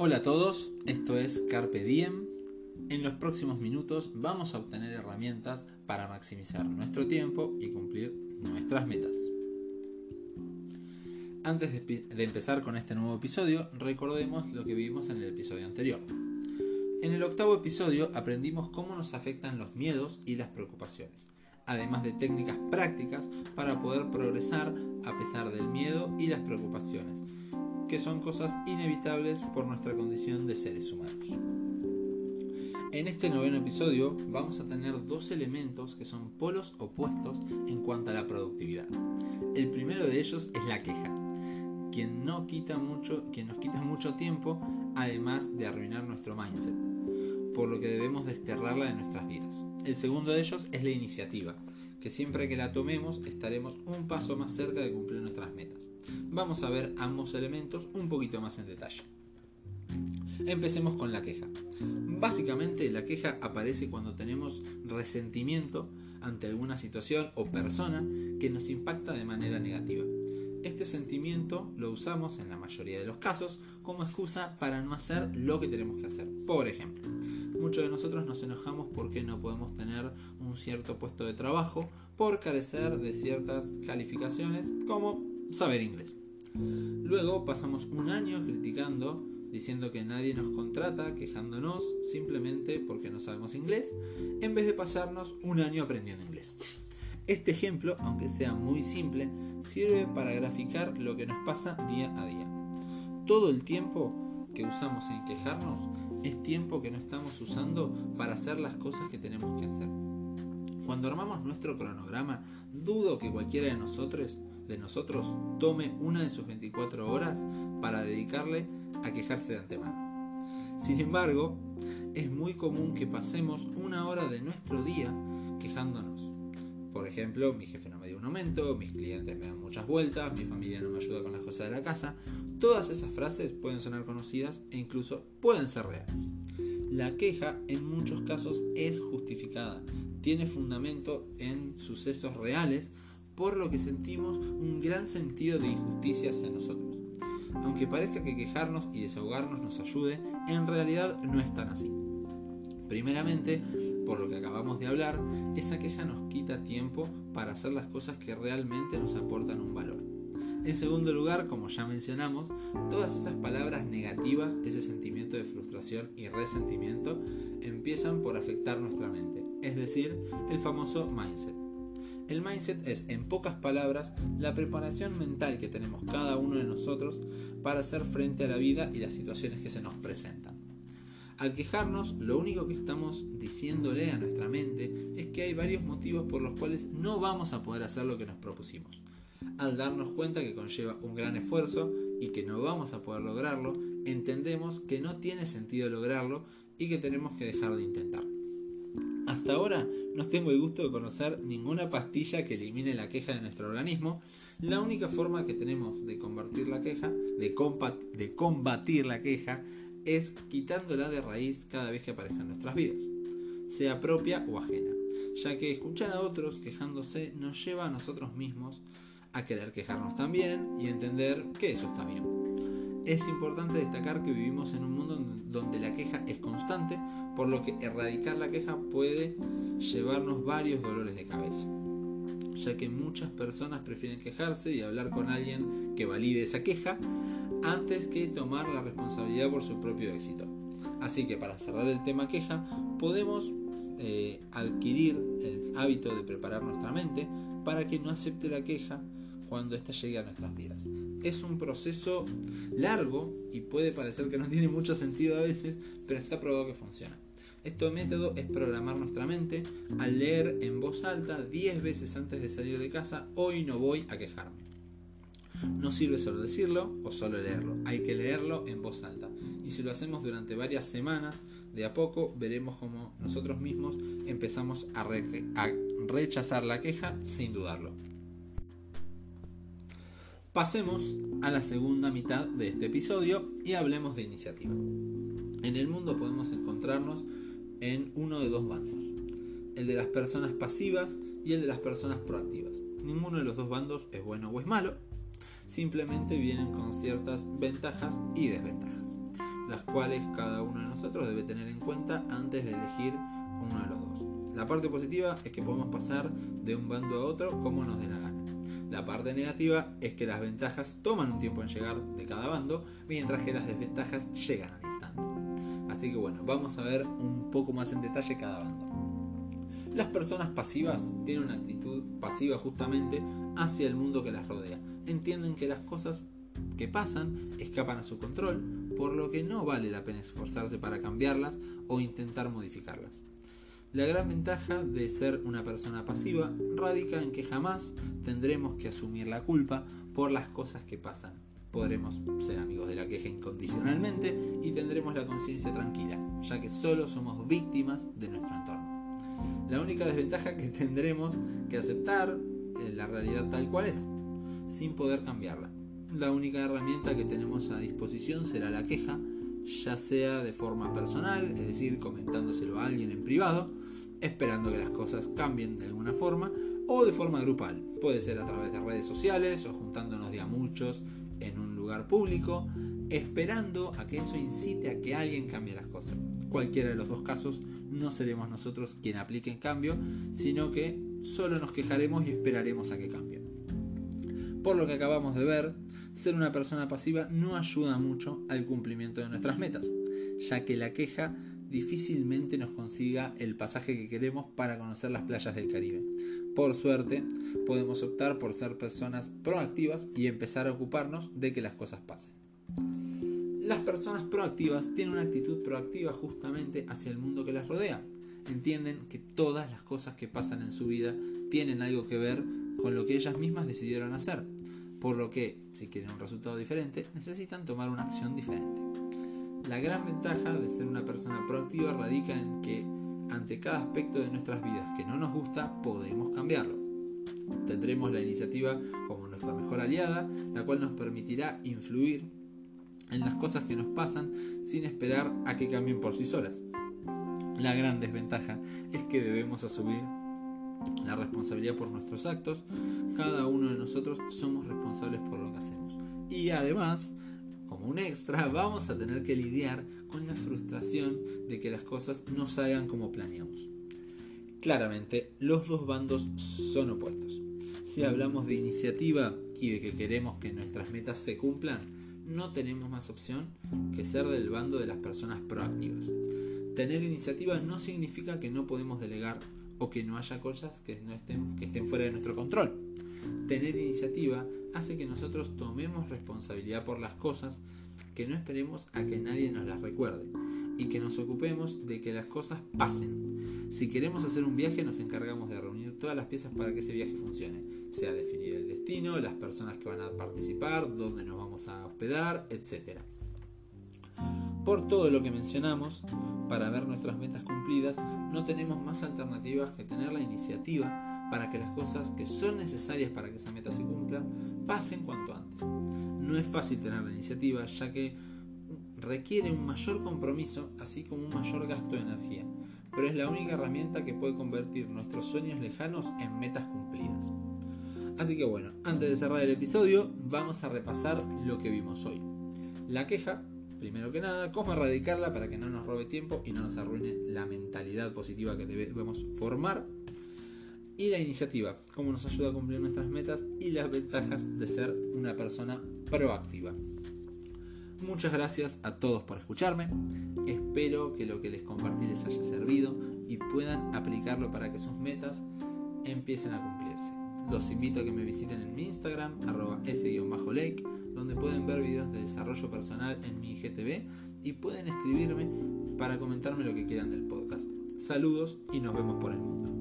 Hola a todos, esto es Carpe Diem. En los próximos minutos vamos a obtener herramientas para maximizar nuestro tiempo y cumplir nuestras metas. Antes de, empezar con este nuevo episodio, recordemos lo que vimos en el episodio anterior. En el octavo episodio aprendimos cómo nos afectan los miedos y las preocupaciones, además de técnicas prácticas para poder progresar a pesar del miedo y las preocupaciones, que son cosas inevitables por nuestra condición de seres humanos. En este noveno episodio vamos a tener dos elementos que son polos opuestos en cuanto a la productividad. El primero de ellos es la queja, quien, no quita mucho, quien nos quita mucho tiempo además de arruinar nuestro mindset, por lo que debemos desterrarla de nuestras vidas. El segundo de ellos es la iniciativa, que siempre que la tomemos estaremos un paso más cerca de cumplir nuestras metas. Vamos a ver ambos elementos un poquito más en detalle. Empecemos con la queja. Básicamente la queja aparece cuando tenemos resentimiento ante alguna situación o persona que nos impacta de manera negativa. Este sentimiento lo usamos en la mayoría de los casos como excusa para no hacer lo que tenemos que hacer. Por ejemplo, muchos de nosotros nos enojamos porque no podemos tener un cierto puesto de trabajo por carecer de ciertas calificaciones como saber inglés. Luego pasamos un año criticando diciendo que nadie nos contrata, quejándonos simplemente porque no sabemos inglés, en vez de pasarnos un año aprendiendo inglés. Este ejemplo, aunque sea muy simple, sirve para graficar lo que nos pasa día a día. Todo el tiempo que usamos en quejarnos es tiempo que no estamos usando para hacer las cosas que tenemos que hacer. Cuando armamos nuestro cronograma, dudo que cualquiera de nosotros, de nosotros tome una de sus 24 horas para dedicarle a quejarse de antemano. Sin embargo, es muy común que pasemos una hora de nuestro día quejándonos. Por ejemplo, mi jefe no me dio un aumento, mis clientes me dan muchas vueltas, mi familia no me ayuda con las cosas de la casa. Todas esas frases pueden sonar conocidas e incluso pueden ser reales. La queja en muchos casos es justificada, tiene fundamento en sucesos reales, por lo que sentimos un gran sentido de injusticia hacia nosotros. Aunque parezca que quejarnos y desahogarnos nos ayude, en realidad no es tan así. Primeramente, por lo que acabamos de hablar, esa queja nos quita tiempo para hacer las cosas que realmente nos aportan un valor. En segundo lugar, como ya mencionamos, todas esas palabras negativas, ese sentimiento de frustración y resentimiento, empiezan por afectar nuestra mente, es decir, el famoso mindset. El mindset es, en pocas palabras, la preparación mental que tenemos cada uno de nosotros para hacer frente a la vida y las situaciones que se nos presentan. Al quejarnos, lo único que estamos diciéndole a nuestra mente es que hay varios motivos por los cuales no vamos a poder hacer lo que nos propusimos. Al darnos cuenta que conlleva un gran esfuerzo y que no vamos a poder lograrlo, entendemos que no tiene sentido lograrlo y que tenemos que dejar de intentar. Hasta ahora no tengo el gusto de conocer ninguna pastilla que elimine la queja de nuestro organismo. La única forma que tenemos de combatir la queja, de combatir la queja, es quitándola de raíz cada vez que aparezca en nuestras vidas, sea propia o ajena, ya que escuchar a otros quejándose nos lleva a nosotros mismos a querer quejarnos también y entender que eso está bien. Es importante destacar que vivimos en un mundo donde la queja es constante, por lo que erradicar la queja puede llevarnos varios dolores de cabeza, ya que muchas personas prefieren quejarse y hablar con alguien que valide esa queja antes que tomar la responsabilidad por su propio éxito. Así que para cerrar el tema queja, podemos eh, adquirir el hábito de preparar nuestra mente para que no acepte la queja cuando ésta llegue a nuestras vidas. Es un proceso largo y puede parecer que no tiene mucho sentido a veces, pero está probado que funciona. Este método es programar nuestra mente al leer en voz alta 10 veces antes de salir de casa, hoy no voy a quejarme. No sirve solo decirlo o solo leerlo, hay que leerlo en voz alta. Y si lo hacemos durante varias semanas, de a poco veremos cómo nosotros mismos empezamos a, a rechazar la queja sin dudarlo. Pasemos a la segunda mitad de este episodio y hablemos de iniciativa. En el mundo podemos encontrarnos en uno de dos bandos, el de las personas pasivas y el de las personas proactivas. Ninguno de los dos bandos es bueno o es malo, simplemente vienen con ciertas ventajas y desventajas. las cuales cada uno de nosotros debe tener en cuenta antes de elegir uno de los dos. La parte positiva es que podemos pasar de un bando a otro como nos dé la gana. La parte negativa es que las ventajas toman un tiempo en llegar de cada bando, mientras que las desventajas llegan al instante. Así que bueno, vamos a ver un poco más en detalle cada bando. Las personas pasivas tienen una actitud pasiva justamente hacia el mundo que las rodea. Entienden que las cosas que pasan escapan a su control, por lo que no vale la pena esforzarse para cambiarlas o intentar modificarlas. La gran ventaja de ser una persona pasiva radica en que jamás tendremos que asumir la culpa por las cosas que pasan. Podremos ser amigos de la queja incondicionalmente y tendremos la conciencia tranquila, ya que solo somos víctimas de nuestro entorno. La única desventaja que tendremos que aceptar es la realidad tal cual es, sin poder cambiarla la única herramienta que tenemos a disposición será la queja, ya sea de forma personal, es decir, comentándoselo a alguien en privado, esperando que las cosas cambien de alguna forma, o de forma grupal. Puede ser a través de redes sociales o juntándonos de a muchos en un lugar público, esperando a que eso incite a que alguien cambie las cosas. Cualquiera de los dos casos no seremos nosotros quien aplique el cambio, sino que solo nos quejaremos y esperaremos a que cambien. Por lo que acabamos de ver, ser una persona pasiva no ayuda mucho al cumplimiento de nuestras metas, ya que la queja difícilmente nos consiga el pasaje que queremos para conocer las playas del Caribe. Por suerte, podemos optar por ser personas proactivas y empezar a ocuparnos de que las cosas pasen. Las personas proactivas tienen una actitud proactiva justamente hacia el mundo que las rodea. Entienden que todas las cosas que pasan en su vida tienen algo que ver con lo que ellas mismas decidieron hacer por lo que, si quieren un resultado diferente, necesitan tomar una acción diferente. La gran ventaja de ser una persona proactiva radica en que ante cada aspecto de nuestras vidas que no nos gusta, podemos cambiarlo. Tendremos la iniciativa como nuestra mejor aliada, la cual nos permitirá influir en las cosas que nos pasan sin esperar a que cambien por sí solas. La gran desventaja es que debemos asumir la responsabilidad por nuestros actos, cada uno de nosotros somos responsables por lo que hacemos. Y además, como un extra, vamos a tener que lidiar con la frustración de que las cosas no salgan como planeamos. Claramente, los dos bandos son opuestos. Si hablamos de iniciativa y de que queremos que nuestras metas se cumplan, no tenemos más opción que ser del bando de las personas proactivas. Tener iniciativa no significa que no podemos delegar o que no haya cosas que, no estén, que estén fuera de nuestro control. Tener iniciativa hace que nosotros tomemos responsabilidad por las cosas, que no esperemos a que nadie nos las recuerde y que nos ocupemos de que las cosas pasen. Si queremos hacer un viaje nos encargamos de reunir todas las piezas para que ese viaje funcione, sea definir el destino, las personas que van a participar, dónde nos vamos a hospedar, etc. Por todo lo que mencionamos, para ver nuestras metas cumplidas, no tenemos más alternativas que tener la iniciativa para que las cosas que son necesarias para que esa meta se cumpla pasen cuanto antes. No es fácil tener la iniciativa ya que requiere un mayor compromiso así como un mayor gasto de energía, pero es la única herramienta que puede convertir nuestros sueños lejanos en metas cumplidas. Así que bueno, antes de cerrar el episodio, vamos a repasar lo que vimos hoy. La queja primero que nada, cómo erradicarla para que no nos robe tiempo y no nos arruine la mentalidad positiva que debemos formar. Y la iniciativa, cómo nos ayuda a cumplir nuestras metas y las ventajas de ser una persona proactiva. Muchas gracias a todos por escucharme. Espero que lo que les compartí les haya servido y puedan aplicarlo para que sus metas empiecen a cumplirse. Los invito a que me visiten en mi Instagram, arroba s-lake donde pueden ver videos de desarrollo personal en mi IGTV y pueden escribirme para comentarme lo que quieran del podcast. Saludos y nos vemos por el mundo.